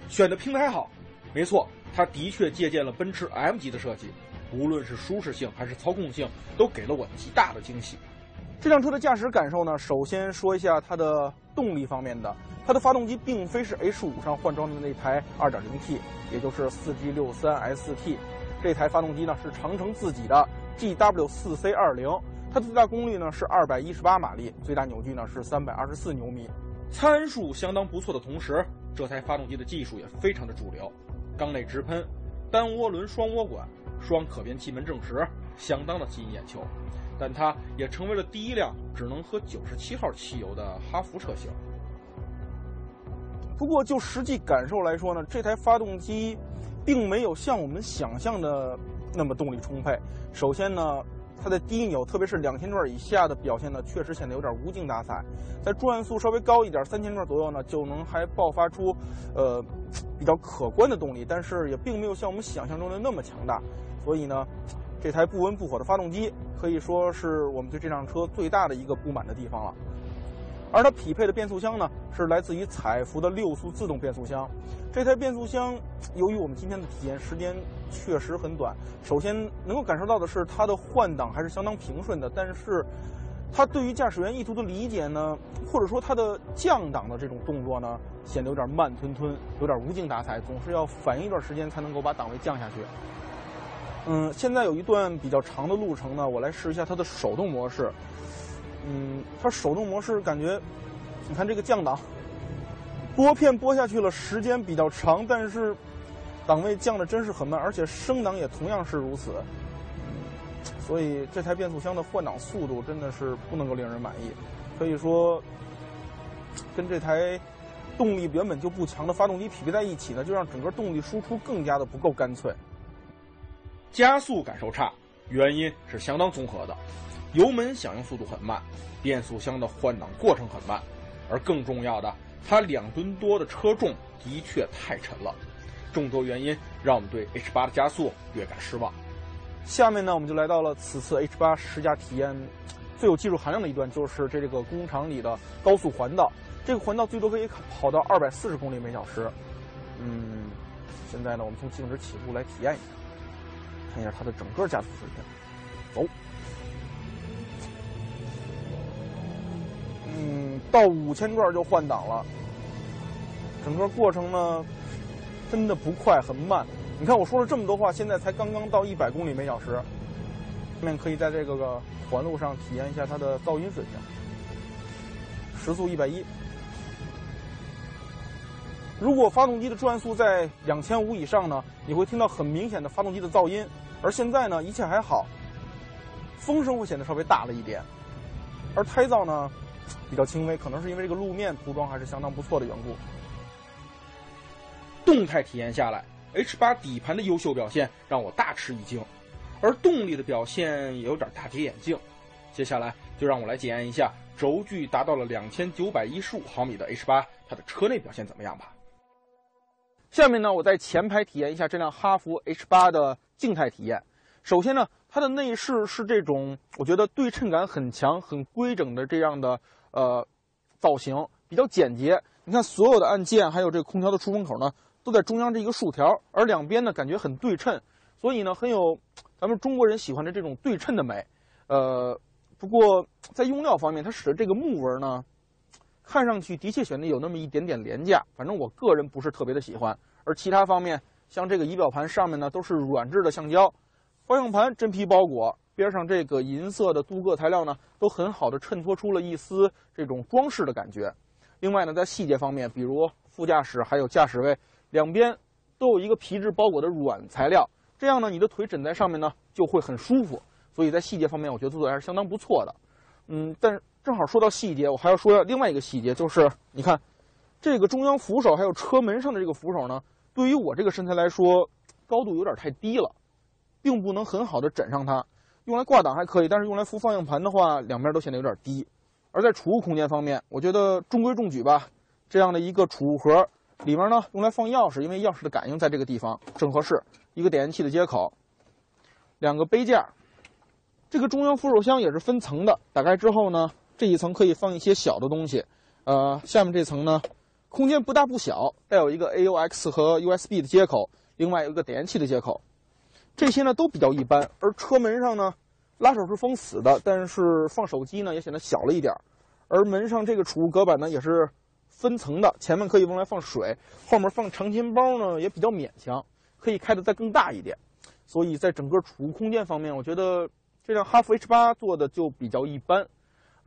选的平台好。”没错，它的确借鉴了奔驰 M 级的设计，无论是舒适性还是操控性，都给了我极大的惊喜。这辆车的驾驶感受呢？首先说一下它的动力方面的，它的发动机并非是 H 五上换装的那台 2.0T，也就是 4G63ST，这台发动机呢是长城自己的。GW 四 C 二零，它的最大功率呢是二百一十八马力，最大扭矩呢是三百二十四牛米，参数相当不错的同时，这台发动机的技术也非常的主流，缸内直喷，单涡轮双涡管，双可变气门正时，相当的吸引眼球。但它也成为了第一辆只能喝九十七号汽油的哈弗车型。不过就实际感受来说呢，这台发动机并没有像我们想象的。那么动力充沛。首先呢，它的低扭，特别是两千转以下的表现呢，确实显得有点无精打采。在转速稍微高一点，三千转左右呢，就能还爆发出，呃，比较可观的动力。但是也并没有像我们想象中的那么强大。所以呢，这台不温不火的发动机，可以说是我们对这辆车最大的一个不满的地方了。而它匹配的变速箱呢，是来自于采孚的六速自动变速箱。这台变速箱，由于我们今天的体验时间确实很短，首先能够感受到的是它的换挡还是相当平顺的。但是，它对于驾驶员意图的理解呢，或者说它的降档的这种动作呢，显得有点慢吞吞，有点无精打采，总是要反应一段时间才能够把档位降下去。嗯，现在有一段比较长的路程呢，我来试一下它的手动模式。嗯，它手动模式感觉，你看这个降档，拨片拨下去了，时间比较长，但是档位降的真是很慢，而且升档也同样是如此。所以这台变速箱的换挡速度真的是不能够令人满意，可以说跟这台动力原本就不强的发动机匹配在一起呢，就让整个动力输出更加的不够干脆。加速感受差，原因是相当综合的。油门响应速度很慢，变速箱的换挡过程很慢，而更重要的，它两吨多的车重的确太沉了。众多原因让我们对 H 八的加速略感失望。下面呢，我们就来到了此次 H 八试驾体验最有技术含量的一段，就是这个工厂里的高速环道。这个环道最多可以跑到二百四十公里每小时。嗯，现在呢，我们从静止起步来体验一下，看一下它的整个加速水平。走。嗯，到五千转就换挡了。整个过程呢，真的不快，很慢。你看我说了这么多话，现在才刚刚到一百公里每小时。下面可以在这个个环路上体验一下它的噪音水平，时速一百一。如果发动机的转速在两千五以上呢，你会听到很明显的发动机的噪音。而现在呢，一切还好，风声会显得稍微大了一点，而胎噪呢比较轻微，可能是因为这个路面涂装还是相当不错的缘故。动态体验下来，H8 底盘的优秀表现让我大吃一惊，而动力的表现也有点大跌眼镜。接下来就让我来检验一下轴距达到了两千九百一十五毫米的 H8，它的车内表现怎么样吧。下面呢，我在前排体验一下这辆哈弗 H8 的静态体验。首先呢，它的内饰是这种我觉得对称感很强、很规整的这样的呃造型，比较简洁。你看所有的按键，还有这个空调的出风口呢。都在中央这一个竖条，而两边呢感觉很对称，所以呢很有咱们中国人喜欢的这种对称的美。呃，不过在用料方面，它使的这个木纹呢，看上去的确显得有那么一点点廉价，反正我个人不是特别的喜欢。而其他方面，像这个仪表盘上面呢都是软质的橡胶，方向盘真皮包裹，边上这个银色的镀铬材料呢都很好的衬托出了一丝这种装饰的感觉。另外呢，在细节方面，比如副驾驶还有驾驶位。两边都有一个皮质包裹的软材料，这样呢，你的腿枕在上面呢就会很舒服。所以在细节方面，我觉得做的还是相当不错的。嗯，但正好说到细节，我还要说另外一个细节，就是你看这个中央扶手还有车门上的这个扶手呢，对于我这个身材来说，高度有点太低了，并不能很好的枕上它。用来挂挡还可以，但是用来扶方向盘的话，两边都显得有点低。而在储物空间方面，我觉得中规中矩吧。这样的一个储物盒。里面呢用来放钥匙，因为钥匙的感应在这个地方正合适。一个点烟器的接口，两个杯架，这个中央扶手箱也是分层的。打开之后呢，这一层可以放一些小的东西。呃，下面这层呢，空间不大不小，带有一个 AUX 和 USB 的接口，另外有一个点烟器的接口。这些呢都比较一般。而车门上呢，拉手是封死的，但是放手机呢也显得小了一点。而门上这个储物隔板呢也是。分层的，前面可以用来放水，后面放长钱包呢也比较勉强，可以开的再更大一点。所以在整个储物空间方面，我觉得这辆哈弗 H 八做的就比较一般。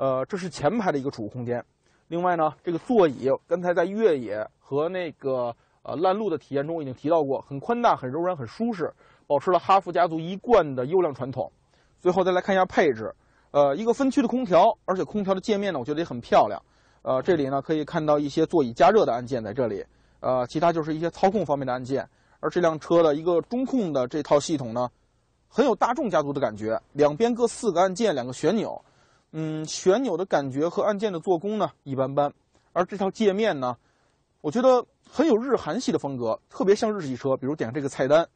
呃，这是前排的一个储物空间。另外呢，这个座椅刚才在越野和那个呃烂路的体验中已经提到过，很宽大、很柔软、很舒适，保持了哈弗家族一贯的优良传统。最后再来看一下配置，呃，一个分区的空调，而且空调的界面呢，我觉得也很漂亮。呃，这里呢可以看到一些座椅加热的按键在这里，呃，其他就是一些操控方面的按键。而这辆车的一个中控的这套系统呢，很有大众家族的感觉，两边各四个按键，两个旋钮。嗯，旋钮的感觉和按键的做工呢一般般。而这套界面呢，我觉得很有日韩系的风格，特别像日系车。比如点这个菜单，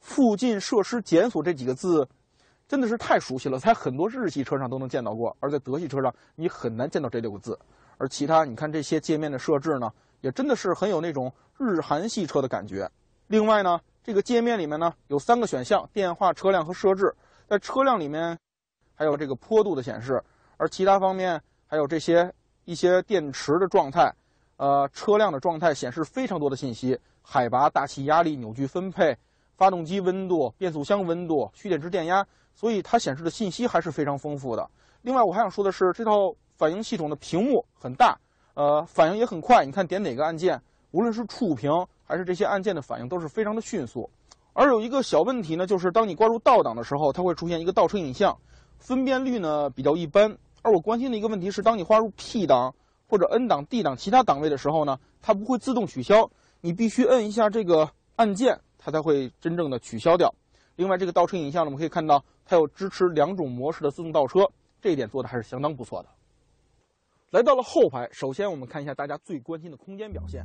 附近设施检索这几个字，真的是太熟悉了，在很多日系车上都能见到过，而在德系车上你很难见到这六个字。而其他，你看这些界面的设置呢，也真的是很有那种日韩系车的感觉。另外呢，这个界面里面呢有三个选项：电话、车辆和设置。在车辆里面，还有这个坡度的显示；而其他方面还有这些一些电池的状态，呃，车辆的状态显示非常多的信息：海拔、大气压力、扭矩分配、发动机温度、变速箱温度、蓄电池电压。所以它显示的信息还是非常丰富的。另外，我还想说的是，这套。反应系统的屏幕很大，呃，反应也很快。你看点哪个按键，无论是触屏还是这些按键的反应都是非常的迅速。而有一个小问题呢，就是当你挂入倒档的时候，它会出现一个倒车影像，分辨率呢比较一般。而我关心的一个问题是，当你划入 P 档或者 N 档、D 档其他档位的时候呢，它不会自动取消，你必须摁一下这个按键，它才会真正的取消掉。另外，这个倒车影像呢，我们可以看到它有支持两种模式的自动倒车，这一点做的还是相当不错的。来到了后排，首先我们看一下大家最关心的空间表现。